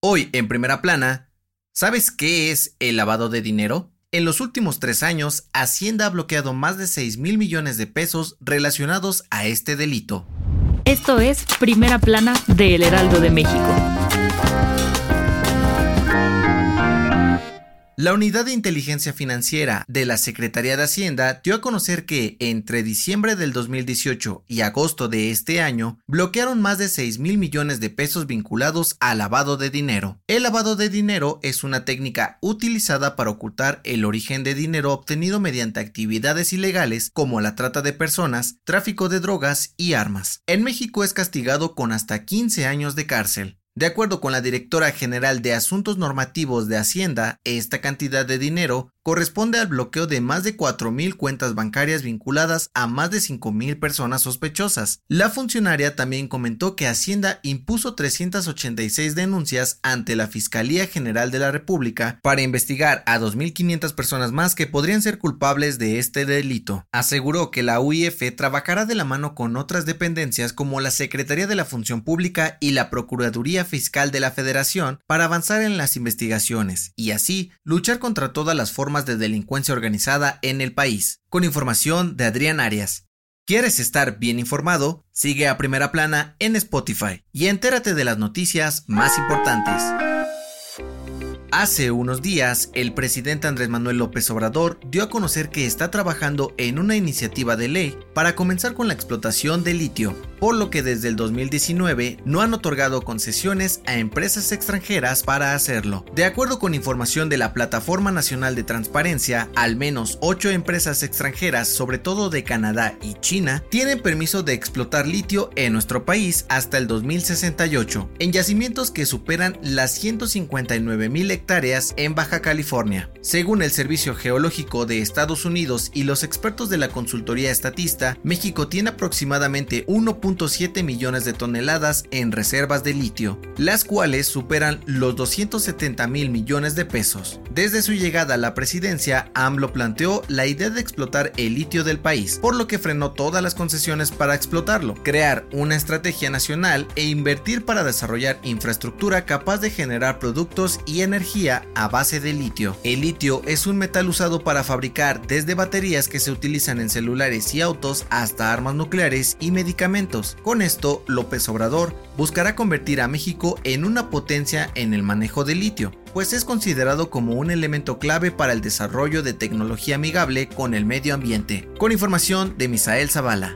Hoy, en primera plana, ¿sabes qué es el lavado de dinero? En los últimos tres años, Hacienda ha bloqueado más de 6 mil millones de pesos relacionados a este delito. Esto es Primera Plana de El Heraldo de México. La Unidad de Inteligencia Financiera de la Secretaría de Hacienda dio a conocer que entre diciembre del 2018 y agosto de este año bloquearon más de 6 mil millones de pesos vinculados al lavado de dinero. El lavado de dinero es una técnica utilizada para ocultar el origen de dinero obtenido mediante actividades ilegales como la trata de personas, tráfico de drogas y armas. En México es castigado con hasta 15 años de cárcel. De acuerdo con la directora general de Asuntos Normativos de Hacienda, esta cantidad de dinero corresponde al bloqueo de más de 4.000 cuentas bancarias vinculadas a más de 5.000 personas sospechosas. La funcionaria también comentó que Hacienda impuso 386 denuncias ante la Fiscalía General de la República para investigar a 2.500 personas más que podrían ser culpables de este delito. Aseguró que la UIF trabajará de la mano con otras dependencias como la Secretaría de la Función Pública y la Procuraduría Fiscal de la Federación para avanzar en las investigaciones y así luchar contra todas las formas de delincuencia organizada en el país. Con información de Adrián Arias. ¿Quieres estar bien informado? Sigue a Primera Plana en Spotify y entérate de las noticias más importantes. Hace unos días, el presidente Andrés Manuel López Obrador dio a conocer que está trabajando en una iniciativa de ley para comenzar con la explotación de litio, por lo que desde el 2019 no han otorgado concesiones a empresas extranjeras para hacerlo. De acuerdo con información de la Plataforma Nacional de Transparencia, al menos 8 empresas extranjeras, sobre todo de Canadá y China, tienen permiso de explotar litio en nuestro país hasta el 2068, en yacimientos que superan las 159 mil hectáreas en Baja California. Según el Servicio Geológico de Estados Unidos y los expertos de la consultoría estatista, México tiene aproximadamente 1.7 millones de toneladas en reservas de litio, las cuales superan los 270 mil millones de pesos. Desde su llegada a la presidencia, AMLO planteó la idea de explotar el litio del país, por lo que frenó todas las concesiones para explotarlo, crear una estrategia nacional e invertir para desarrollar infraestructura capaz de generar productos y energía a base de litio. El litio es un metal usado para fabricar desde baterías que se utilizan en celulares y autos hasta armas nucleares y medicamentos. Con esto, López Obrador buscará convertir a México en una potencia en el manejo de litio, pues es considerado como un elemento clave para el desarrollo de tecnología amigable con el medio ambiente. Con información de Misael Zavala.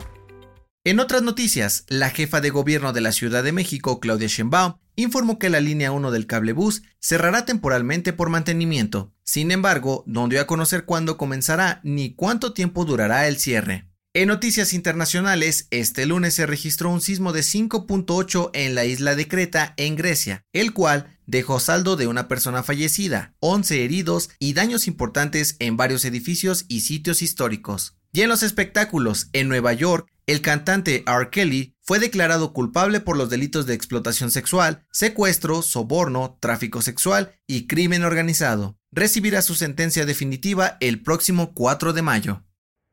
En otras noticias, la jefa de gobierno de la Ciudad de México, Claudia Sheinbaum, informó que la línea 1 del cablebús cerrará temporalmente por mantenimiento. Sin embargo, no dio a conocer cuándo comenzará ni cuánto tiempo durará el cierre. En noticias internacionales, este lunes se registró un sismo de 5.8 en la isla de Creta, en Grecia, el cual dejó saldo de una persona fallecida, 11 heridos y daños importantes en varios edificios y sitios históricos. Y en los espectáculos, en Nueva York, el cantante R. Kelly fue declarado culpable por los delitos de explotación sexual, secuestro, soborno, tráfico sexual y crimen organizado. Recibirá su sentencia definitiva el próximo 4 de mayo.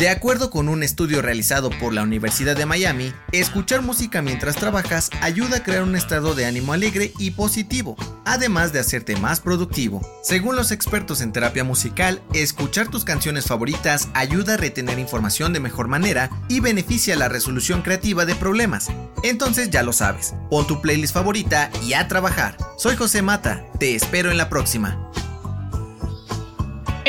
De acuerdo con un estudio realizado por la Universidad de Miami, escuchar música mientras trabajas ayuda a crear un estado de ánimo alegre y positivo, además de hacerte más productivo. Según los expertos en terapia musical, escuchar tus canciones favoritas ayuda a retener información de mejor manera y beneficia la resolución creativa de problemas. Entonces ya lo sabes, pon tu playlist favorita y a trabajar. Soy José Mata, te espero en la próxima.